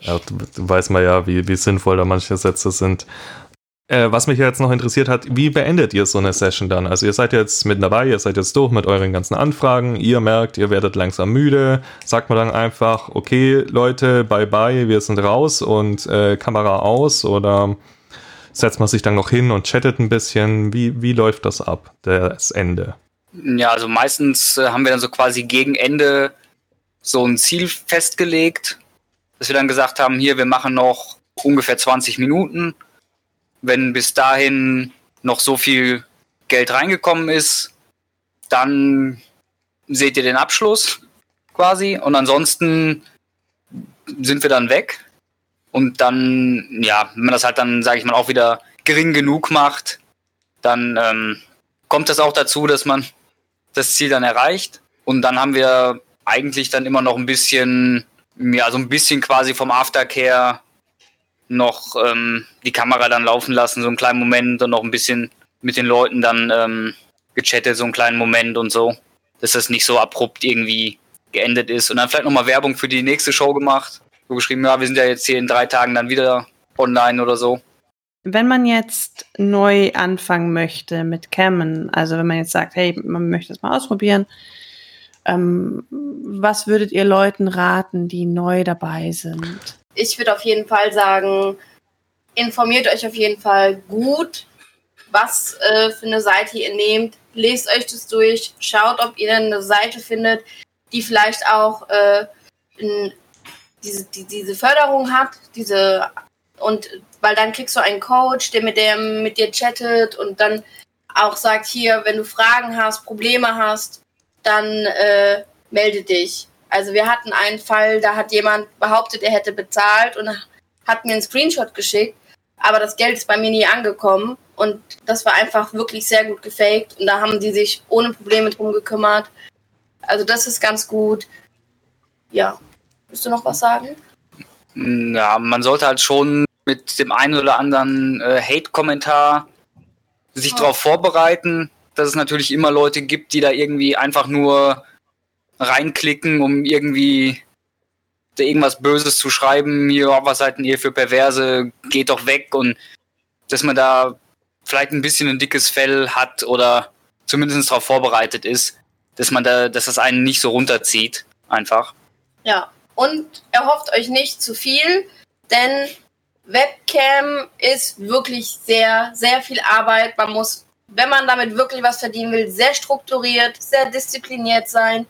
Ja, weiß man ja, wie, wie sinnvoll da manche Sätze sind. Äh, was mich jetzt noch interessiert hat, wie beendet ihr so eine Session dann? Also ihr seid jetzt mit dabei, ihr seid jetzt durch mit euren ganzen Anfragen, ihr merkt, ihr werdet langsam müde, sagt man dann einfach, okay Leute, bye bye, wir sind raus und äh, Kamera aus oder setzt man sich dann noch hin und chattet ein bisschen? Wie, wie läuft das ab, das Ende? Ja, also meistens äh, haben wir dann so quasi gegen Ende so ein Ziel festgelegt, dass wir dann gesagt haben, hier, wir machen noch ungefähr 20 Minuten. Wenn bis dahin noch so viel Geld reingekommen ist, dann seht ihr den Abschluss quasi und ansonsten sind wir dann weg. Und dann, ja, wenn man das halt dann, sage ich mal, auch wieder gering genug macht, dann ähm, kommt es auch dazu, dass man das Ziel dann erreicht. Und dann haben wir eigentlich dann immer noch ein bisschen, ja, so ein bisschen quasi vom Aftercare noch ähm, die Kamera dann laufen lassen, so einen kleinen Moment und noch ein bisschen mit den Leuten dann ähm, gechattet, so einen kleinen Moment und so, dass das nicht so abrupt irgendwie geendet ist. Und dann vielleicht nochmal Werbung für die nächste Show gemacht. So geschrieben, ja, wir sind ja jetzt hier in drei Tagen dann wieder online oder so. Wenn man jetzt neu anfangen möchte mit Cammen, also wenn man jetzt sagt, hey, man möchte es mal ausprobieren, ähm, was würdet ihr Leuten raten, die neu dabei sind? ich würde auf jeden Fall sagen, informiert euch auf jeden Fall gut, was äh, für eine Seite ihr nehmt. Lest euch das durch, schaut, ob ihr eine Seite findet, die vielleicht auch äh, ein diese, die, diese Förderung hat, diese und weil dann kriegst du einen Coach, der mit dem mit dir chattet und dann auch sagt hier, wenn du Fragen hast, Probleme hast, dann äh, melde dich. Also wir hatten einen Fall, da hat jemand behauptet, er hätte bezahlt und hat mir einen Screenshot geschickt, aber das Geld ist bei mir nie angekommen und das war einfach wirklich sehr gut gefaked und da haben die sich ohne Probleme drum gekümmert. Also das ist ganz gut. Ja, willst du noch was sagen? Ja, man sollte halt schon mit dem einen oder anderen äh, Hate-Kommentar sich oh. darauf vorbereiten, dass es natürlich immer Leute gibt, die da irgendwie einfach nur reinklicken, um irgendwie irgendwas Böses zu schreiben, hier, oh, was seid denn ihr für Perverse, geht doch weg und dass man da vielleicht ein bisschen ein dickes Fell hat oder zumindest darauf vorbereitet ist, dass man da, dass das einen nicht so runterzieht, einfach. Ja, und erhofft euch nicht zu viel, denn Webcam ist wirklich sehr, sehr viel Arbeit. Man muss, wenn man damit wirklich was verdienen will, sehr strukturiert, sehr diszipliniert sein.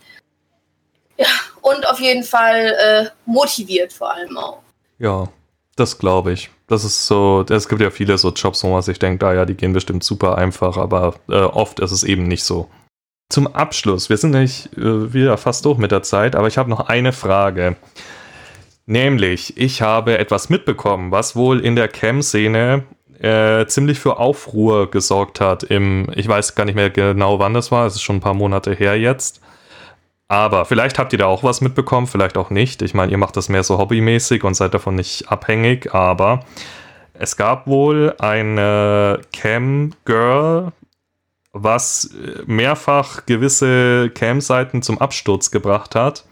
Ja, und auf jeden Fall äh, motiviert vor allem auch. Ja, das glaube ich. Das ist so, es gibt ja viele so Jobs, wo man sich denkt, ah ja, die gehen bestimmt super einfach, aber äh, oft ist es eben nicht so. Zum Abschluss, wir sind nämlich äh, wieder fast durch mit der Zeit, aber ich habe noch eine Frage. Nämlich, ich habe etwas mitbekommen, was wohl in der Cam-Szene äh, ziemlich für Aufruhr gesorgt hat. Im, ich weiß gar nicht mehr genau, wann das war, es ist schon ein paar Monate her jetzt. Aber vielleicht habt ihr da auch was mitbekommen, vielleicht auch nicht. Ich meine, ihr macht das mehr so hobbymäßig und seid davon nicht abhängig, aber es gab wohl eine Cam-Girl, was mehrfach gewisse Cam-Seiten zum Absturz gebracht hat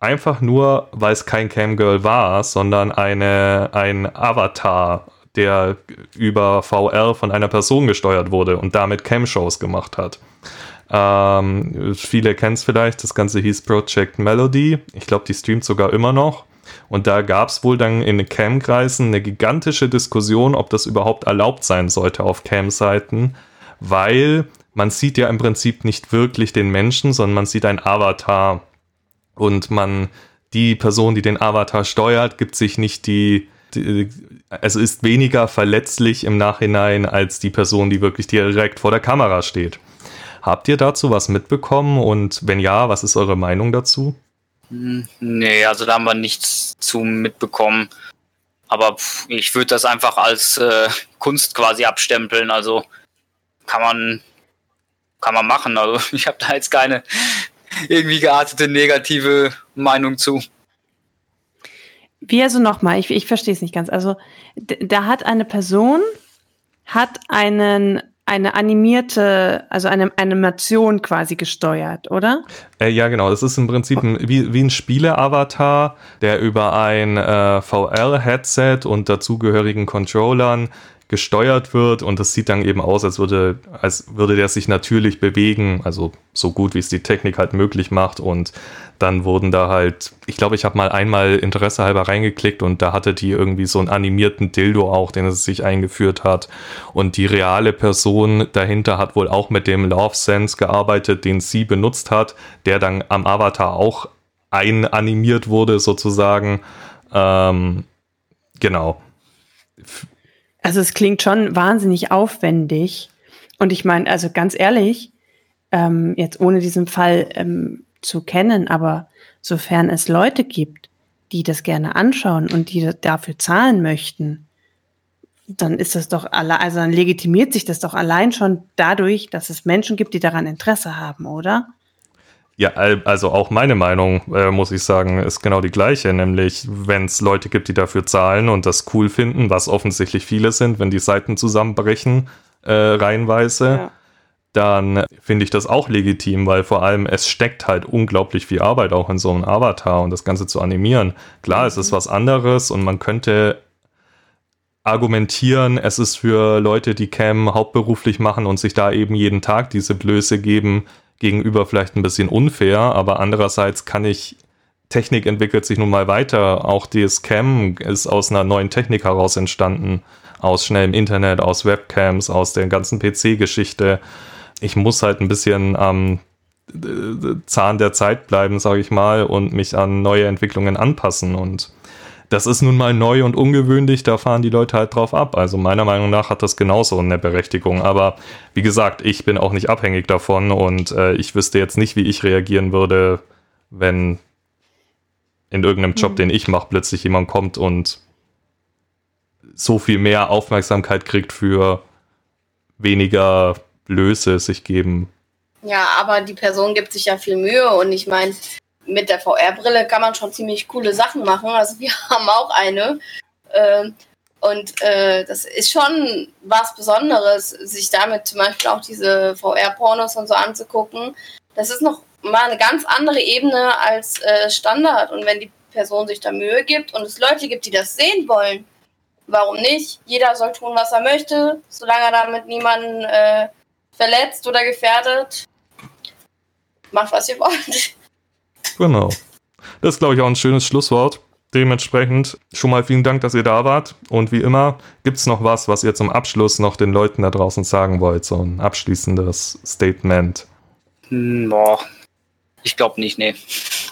einfach nur, weil es kein Camgirl war, sondern eine, ein Avatar, der über VR von einer Person gesteuert wurde und damit Cam-Shows gemacht hat. Ähm, viele kennen es vielleicht, das Ganze hieß Project Melody. Ich glaube, die streamt sogar immer noch. Und da gab es wohl dann in den Cam-Kreisen eine gigantische Diskussion, ob das überhaupt erlaubt sein sollte auf Cam-Seiten, weil man sieht ja im Prinzip nicht wirklich den Menschen, sondern man sieht ein Avatar und man, die Person, die den Avatar steuert, gibt sich nicht die also ist weniger verletzlich im Nachhinein als die Person, die wirklich direkt vor der Kamera steht. Habt ihr dazu was mitbekommen und wenn ja, was ist eure Meinung dazu? Nee, also da haben wir nichts zu mitbekommen. Aber ich würde das einfach als äh, Kunst quasi abstempeln. Also kann man kann man machen. Also (laughs) ich habe da jetzt keine irgendwie geartete negative Meinung zu. Wie also nochmal, ich, ich verstehe es nicht ganz. Also da hat eine Person, hat einen eine animierte, also eine Animation quasi gesteuert, oder? Äh, ja, genau. Das ist im Prinzip ein, wie, wie ein Spiele-Avatar, der über ein äh, VR-Headset und dazugehörigen Controllern gesteuert wird und das sieht dann eben aus, als würde, als würde der sich natürlich bewegen, also so gut wie es die Technik halt möglich macht. Und dann wurden da halt, ich glaube, ich habe mal einmal Interesse halber reingeklickt und da hatte die irgendwie so einen animierten Dildo auch, den es sich eingeführt hat. Und die reale Person dahinter hat wohl auch mit dem Love Sense gearbeitet, den sie benutzt hat, der dann am Avatar auch einanimiert wurde sozusagen. Ähm, genau also es klingt schon wahnsinnig aufwendig. Und ich meine, also ganz ehrlich, ähm, jetzt ohne diesen Fall ähm, zu kennen, aber sofern es Leute gibt, die das gerne anschauen und die dafür zahlen möchten, dann ist das doch alle, also dann legitimiert sich das doch allein schon dadurch, dass es Menschen gibt, die daran Interesse haben, oder? Ja, also auch meine Meinung, äh, muss ich sagen, ist genau die gleiche. Nämlich, wenn es Leute gibt, die dafür zahlen und das cool finden, was offensichtlich viele sind, wenn die Seiten zusammenbrechen, äh, reihenweise, ja. dann finde ich das auch legitim, weil vor allem es steckt halt unglaublich viel Arbeit auch in so einem Avatar und das Ganze zu animieren. Klar, mhm. es ist mhm. was anderes und man könnte argumentieren, es ist für Leute, die Cam hauptberuflich machen und sich da eben jeden Tag diese Blöße geben, gegenüber vielleicht ein bisschen unfair, aber andererseits kann ich, Technik entwickelt sich nun mal weiter. Auch die Scam ist aus einer neuen Technik heraus entstanden, aus schnellem Internet, aus Webcams, aus der ganzen PC-Geschichte. Ich muss halt ein bisschen am Zahn der Zeit bleiben, sage ich mal, und mich an neue Entwicklungen anpassen. Und das ist nun mal neu und ungewöhnlich, da fahren die Leute halt drauf ab. Also meiner Meinung nach hat das genauso eine Berechtigung. Aber wie gesagt, ich bin auch nicht abhängig davon und äh, ich wüsste jetzt nicht, wie ich reagieren würde, wenn in irgendeinem Job, mhm. den ich mache, plötzlich jemand kommt und so viel mehr Aufmerksamkeit kriegt für weniger Löse sich geben. Ja, aber die Person gibt sich ja viel Mühe und ich meine, mit der VR-Brille kann man schon ziemlich coole Sachen machen. Also wir (laughs) haben auch eine. Ähm, und äh, das ist schon was Besonderes, sich damit zum Beispiel auch diese VR-Pornos und so anzugucken. Das ist noch mal eine ganz andere Ebene als äh, Standard. Und wenn die Person sich da Mühe gibt und es Leute gibt, die das sehen wollen, warum nicht? Jeder soll tun, was er möchte, solange er damit niemanden äh, verletzt oder gefährdet. Macht, was ihr wollt. (laughs) Genau. Das ist, glaube ich, auch ein schönes Schlusswort. Dementsprechend schon mal vielen Dank, dass ihr da wart. Und wie immer, gibt es noch was, was ihr zum Abschluss noch den Leuten da draußen sagen wollt? So ein abschließendes Statement. Hm, boah, ich glaube nicht, nee.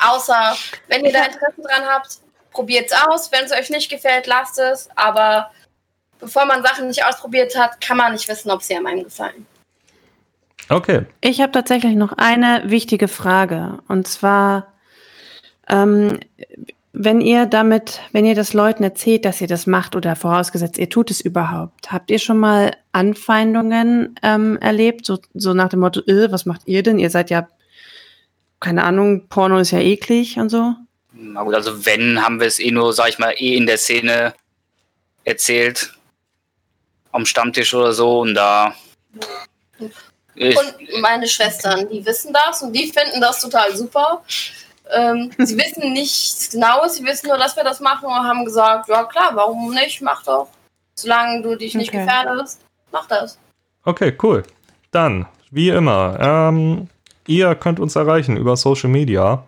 Außer, wenn ihr da Interesse dran habt, probiert es aus. Wenn es euch nicht gefällt, lasst es. Aber bevor man Sachen nicht ausprobiert hat, kann man nicht wissen, ob sie einem gefallen. Okay. Ich habe tatsächlich noch eine wichtige Frage. Und zwar, ähm, wenn ihr damit, wenn ihr das Leuten erzählt, dass ihr das macht oder vorausgesetzt, ihr tut es überhaupt, habt ihr schon mal Anfeindungen ähm, erlebt? So, so nach dem Motto, äh, was macht ihr denn? Ihr seid ja, keine Ahnung, Porno ist ja eklig und so. Na gut, also wenn, haben wir es eh nur, sag ich mal, eh in der Szene erzählt. Am Stammtisch oder so und da und meine Schwestern, die wissen das und die finden das total super. Ähm, sie wissen nichts Genaues, sie wissen nur, dass wir das machen und haben gesagt, ja klar, warum nicht, mach doch. Solange du dich nicht okay. gefährdest, mach das. Okay, cool. Dann, wie immer, ähm, ihr könnt uns erreichen über Social Media.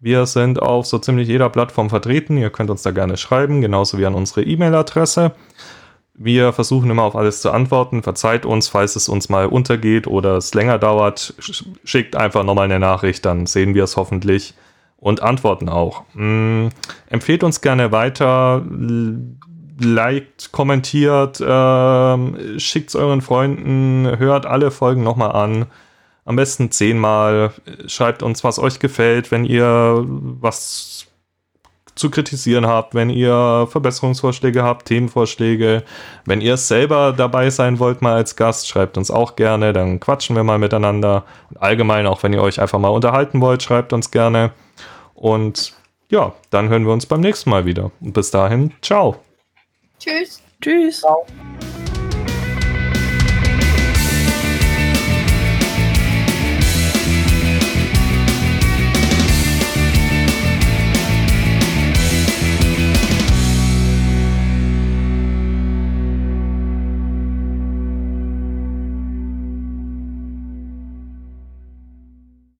Wir sind auf so ziemlich jeder Plattform vertreten. Ihr könnt uns da gerne schreiben, genauso wie an unsere E-Mail-Adresse. Wir versuchen immer auf alles zu antworten. Verzeiht uns, falls es uns mal untergeht oder es länger dauert. Schickt einfach nochmal eine Nachricht, dann sehen wir es hoffentlich und antworten auch. Mm, empfehlt uns gerne weiter, liked, kommentiert, äh, schickt es euren Freunden, hört alle Folgen nochmal an. Am besten zehnmal. Schreibt uns, was euch gefällt, wenn ihr was zu kritisieren habt, wenn ihr Verbesserungsvorschläge habt, Themenvorschläge, wenn ihr selber dabei sein wollt, mal als Gast, schreibt uns auch gerne, dann quatschen wir mal miteinander. Und allgemein, auch wenn ihr euch einfach mal unterhalten wollt, schreibt uns gerne. Und ja, dann hören wir uns beim nächsten Mal wieder. Und bis dahin, ciao. Tschüss. Tschüss. Ciao.